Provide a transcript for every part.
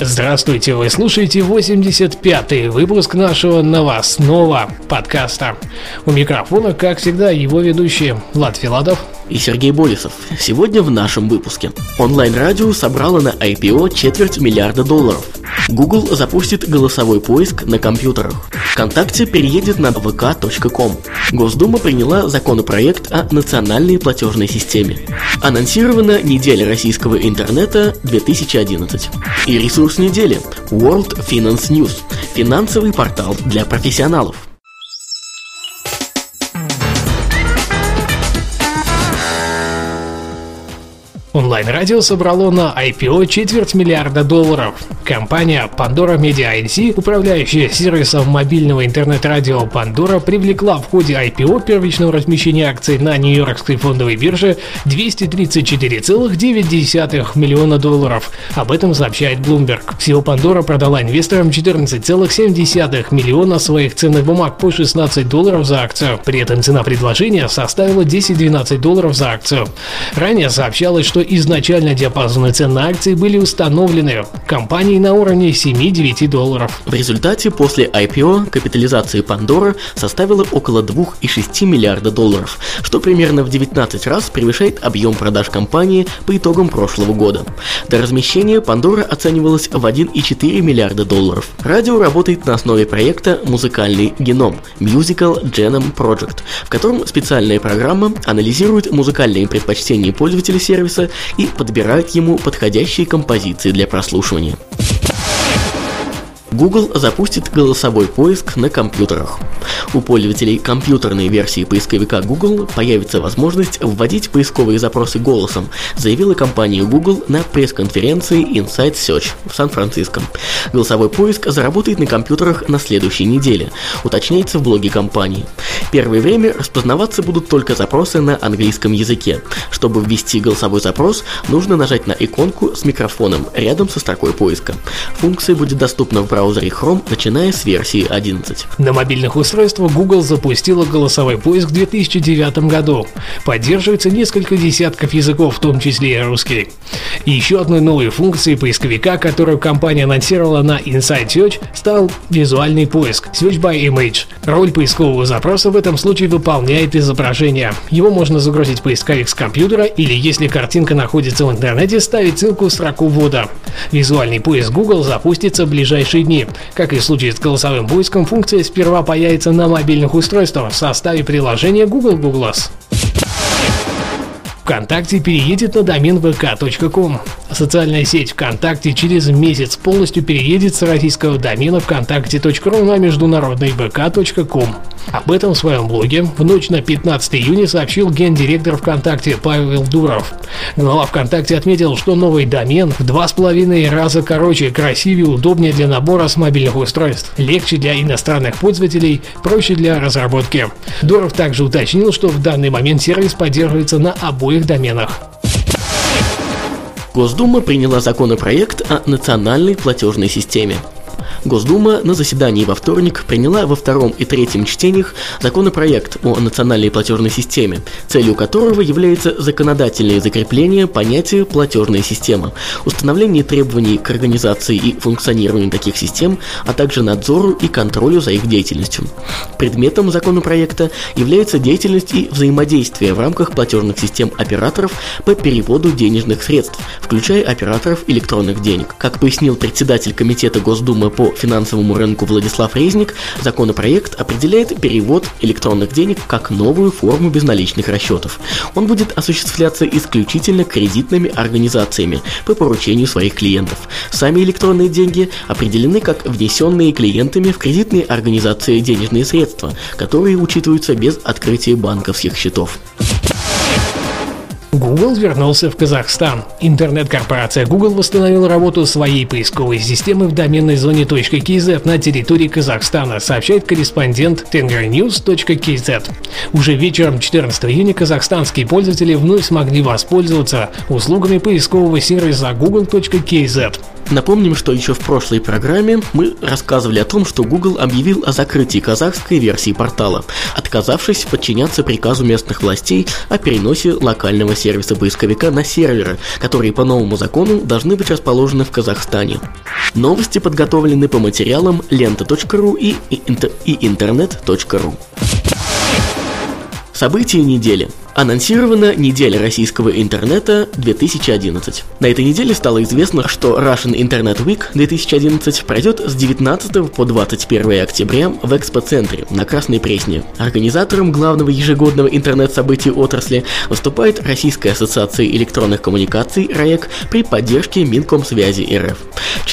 Здравствуйте, вы слушаете 85-й выпуск нашего новостного подкаста. У микрофона, как всегда, его ведущие Влад Филатов и Сергей Болесов. Сегодня в нашем выпуске. Онлайн-радио собрало на IPO четверть миллиарда долларов. Google запустит голосовой поиск на компьютерах. ВКонтакте переедет на vk.com. Госдума приняла законопроект о национальной платежной системе. Анонсирована неделя российского интернета 2011. И ресурс недели – World Finance News – финансовый портал для профессионалов. Онлайн-радио собрало на IPO четверть миллиарда долларов. Компания Pandora Media INC, управляющая сервисом мобильного интернет-радио Pandora, привлекла в ходе IPO первичного размещения акций на Нью-Йоркской фондовой бирже 234,9 миллиона долларов. Об этом сообщает Bloomberg. Всего Pandora продала инвесторам 14,7 миллиона своих ценных бумаг по 16 долларов за акцию. При этом цена предложения составила 10-12 долларов за акцию. Ранее сообщалось, что изначально диапазоны цен на акции были установлены компанией на уровне 7-9 долларов. В результате после IPO капитализация Pandora составила около 2,6 миллиарда долларов, что примерно в 19 раз превышает объем продаж компании по итогам прошлого года. До размещения Pandora оценивалась в 1,4 миллиарда долларов. Радио работает на основе проекта «Музыкальный геном» Musical Genome Project, в котором специальная программа анализирует музыкальные предпочтения пользователей сервиса и подбирают ему подходящие композиции для прослушивания. Google запустит голосовой поиск на компьютерах. У пользователей компьютерной версии поисковика Google появится возможность вводить поисковые запросы голосом, заявила компания Google на пресс-конференции Inside Search в Сан-Франциско. Голосовой поиск заработает на компьютерах на следующей неделе, уточняется в блоге компании. Первое время распознаваться будут только запросы на английском языке. Чтобы ввести голосовой запрос, нужно нажать на иконку с микрофоном рядом со строкой поиска. Функция будет доступна в браузере браузере Chrome, начиная с версии 11. На мобильных устройствах Google запустила голосовой поиск в 2009 году. Поддерживается несколько десятков языков, в том числе и русский. И еще одной новой функцией поисковика, которую компания анонсировала на Inside Search, стал визуальный поиск Search by Image. Роль поискового запроса в этом случае выполняет изображение. Его можно загрузить в поисковик с компьютера или, если картинка находится в интернете, ставить ссылку в строку ввода. Визуальный поиск Google запустится в ближайшие дни. Как и в случае с голосовым поиском, функция сперва появится на мобильных устройствах в составе приложения Google Googles. ВКонтакте переедет на домен vk.com. Социальная сеть ВКонтакте через месяц полностью переедет с российского домена вконтакте.ру на международный vk.com. Об этом в своем блоге в ночь на 15 июня сообщил гендиректор ВКонтакте Павел Дуров. Глава ВКонтакте отметил, что новый домен в два с половиной раза короче, красивее, удобнее для набора с мобильных устройств, легче для иностранных пользователей, проще для разработки. Дуров также уточнил, что в данный момент сервис поддерживается на обоих доменах. Госдума приняла законопроект о национальной платежной системе. Госдума на заседании во вторник приняла во втором и третьем чтениях законопроект о национальной платежной системе, целью которого является законодательное закрепление понятия платежная система, установление требований к организации и функционированию таких систем, а также надзору и контролю за их деятельностью. Предметом законопроекта является деятельность и взаимодействие в рамках платежных систем операторов по переводу денежных средств, включая операторов электронных денег. Как пояснил председатель Комитета Госдумы по финансовому рынку Владислав Резник, законопроект определяет перевод электронных денег как новую форму безналичных расчетов. Он будет осуществляться исключительно кредитными организациями по поручению своих клиентов. Сами электронные деньги определены как внесенные клиентами в кредитные организации денежные средства, которые учитываются без открытия банковских счетов. Google вернулся в Казахстан. Интернет-корпорация Google восстановила работу своей поисковой системы в доменной зоне .kz на территории Казахстана, сообщает корреспондент tengernews.kz. Уже вечером 14 июня казахстанские пользователи вновь смогли воспользоваться услугами поискового сервиса google.kz. Напомним, что еще в прошлой программе мы рассказывали о том, что Google объявил о закрытии казахской версии портала, отказавшись подчиняться приказу местных властей о переносе локального сервиса поисковика на серверы, которые по новому закону должны быть расположены в Казахстане. Новости подготовлены по материалам лента.ру и, и, и интернет.ру. События недели – Анонсирована неделя российского интернета 2011. На этой неделе стало известно, что Russian Internet Week 2011 пройдет с 19 по 21 октября в экспоцентре на Красной Пресне. Организатором главного ежегодного интернет-события отрасли выступает Российская ассоциация электронных коммуникаций РАЭК при поддержке Минкомсвязи РФ.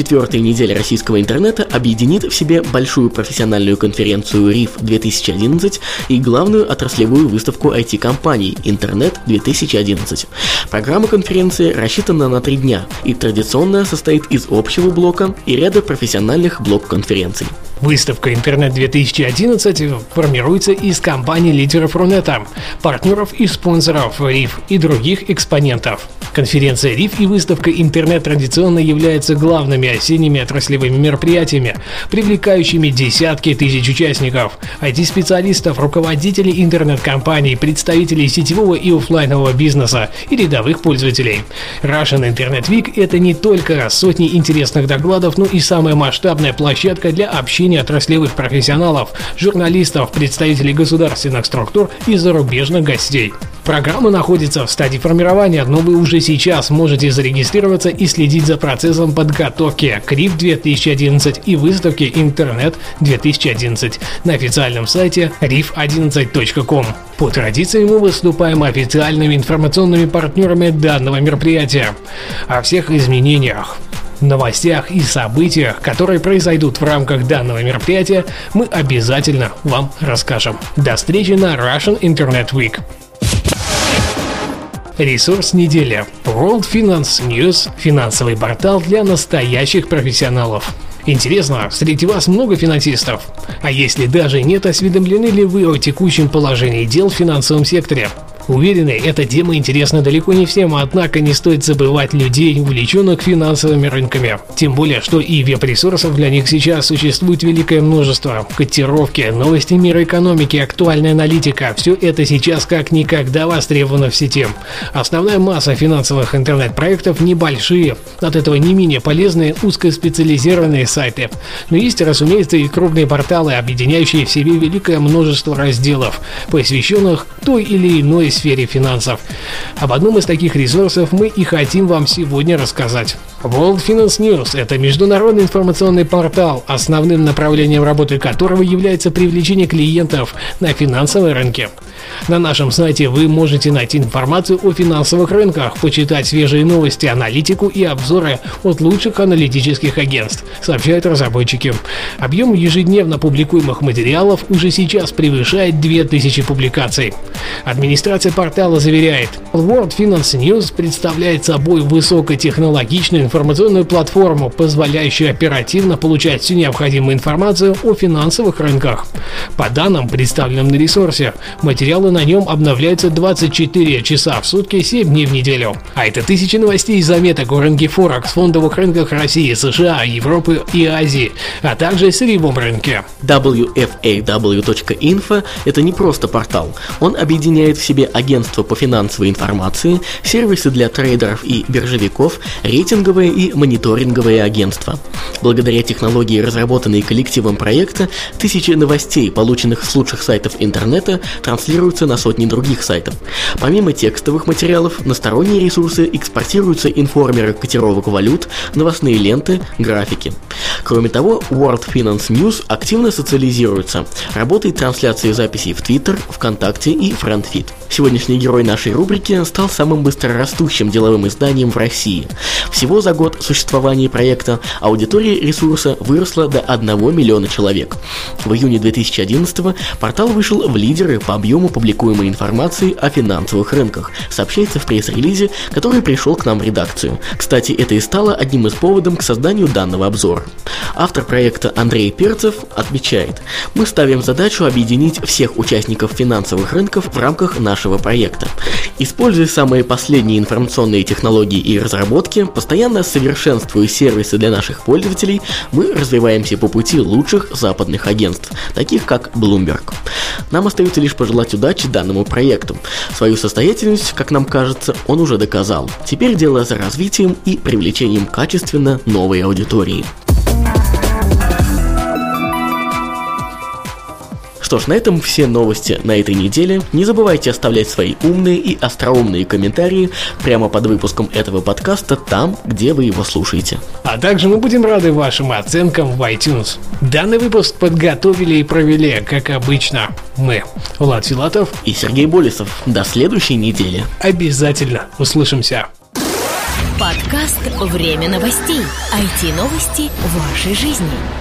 Четвертая неделя российского интернета объединит в себе большую профессиональную конференцию РИФ 2011 и главную отраслевую выставку IT-компаний «Интернет 2011». Программа конференции рассчитана на три дня и традиционно состоит из общего блока и ряда профессиональных блок-конференций. Выставка «Интернет-2011» формируется из компаний лидеров Рунета, партнеров и спонсоров РИФ и других экспонентов. Конференция РИФ и выставка «Интернет» традиционно являются главными осенними отраслевыми мероприятиями, привлекающими десятки тысяч участников, IT-специалистов, руководителей интернет-компаний, представителей сетевого и офлайнового бизнеса и рядовых пользователей. Russian Internet Week – это не только сотни интересных докладов, но и самая масштабная площадка для общения отраслевых профессионалов, журналистов, представителей государственных структур и зарубежных гостей. Программа находится в стадии формирования, но вы уже сейчас можете зарегистрироваться и следить за процессом подготовки к RIF 2011 и выставки Интернет 2011 на официальном сайте rif11.com. По традиции мы выступаем официальными информационными партнерами данного мероприятия. О всех изменениях, новостях и событиях, которые произойдут в рамках данного мероприятия, мы обязательно вам расскажем. До встречи на Russian Internet Week. Ресурс недели. World Finance News – финансовый портал для настоящих профессионалов. Интересно, среди вас много финансистов? А если даже нет, осведомлены ли вы о текущем положении дел в финансовом секторе? Уверены, эта тема интересна далеко не всем, однако не стоит забывать людей, увлеченных финансовыми рынками. Тем более, что и веб-ресурсов для них сейчас существует великое множество. Котировки, новости мира экономики, актуальная аналитика – все это сейчас как никогда востребовано в сети. Основная масса финансовых интернет-проектов небольшие, от этого не менее полезные узкоспециализированные сайты. Но есть, разумеется, и крупные порталы, объединяющие в себе великое множество разделов, посвященных той или иной сфере финансов. Об одном из таких ресурсов мы и хотим вам сегодня рассказать. World Finance News – это международный информационный портал, основным направлением работы которого является привлечение клиентов на финансовые рынки. На нашем сайте вы можете найти информацию о финансовых рынках, почитать свежие новости, аналитику и обзоры от лучших аналитических агентств, сообщают разработчики. Объем ежедневно публикуемых материалов уже сейчас превышает 2000 публикаций. Администрация портала заверяет, World Finance News представляет собой высокотехнологичную информационную платформу, позволяющую оперативно получать всю необходимую информацию о финансовых рынках. По данным, представленным на ресурсе, материалы на нем обновляются 24 часа в сутки, 7 дней в неделю. А это тысячи новостей и заметок о рынке Форекс, фондовых рынках России, США, Европы и Азии, а также сырьевом рынке. WFAW.info – это не просто портал. Он объединяет в себе агентства по финансовой информации, сервисы для трейдеров и биржевиков, рейтинговые и мониторинговые агентства. Благодаря технологии, разработанной коллективом проекта, тысячи новостей, полученных с лучших сайтов интернета, транслируются на сотни других сайтов. Помимо текстовых материалов, на сторонние ресурсы экспортируются информеры котировок валют, новостные ленты, графики. Кроме того, World Finance News активно социализируется, работает трансляцией записей в Twitter, ВКонтакте и FriendFeed. Сегодняшний герой нашей рубрики стал самым быстрорастущим деловым изданием в России. Всего за год существования проекта аудитория ресурса выросла до 1 миллиона человек. В июне 2011 портал вышел в лидеры по объему публикуемой информации о финансовых рынках, сообщается в пресс-релизе, который пришел к нам в редакцию. Кстати, это и стало одним из поводов к созданию данного обзора. Автор проекта Андрей Перцев отмечает, мы ставим задачу объединить всех участников финансовых рынков в рамках нашего проекта. Используя самые последние информационные технологии и разработки, постоянно совершенствуя сервисы для наших пользователей, мы развиваемся по пути лучших западных агентств, таких как Bloomberg. Нам остается лишь пожелать удачи данному проекту. Свою состоятельность, как нам кажется, он уже доказал. Теперь дело за развитием и привлечением качественно новой аудитории. Что ж, на этом все новости на этой неделе. Не забывайте оставлять свои умные и остроумные комментарии прямо под выпуском этого подкаста там, где вы его слушаете. А также мы будем рады вашим оценкам в iTunes. Данный выпуск подготовили и провели, как обычно, мы, Влад Филатов и Сергей Болесов. До следующей недели. Обязательно услышимся. Подкаст «Время новостей». IT-новости вашей жизни.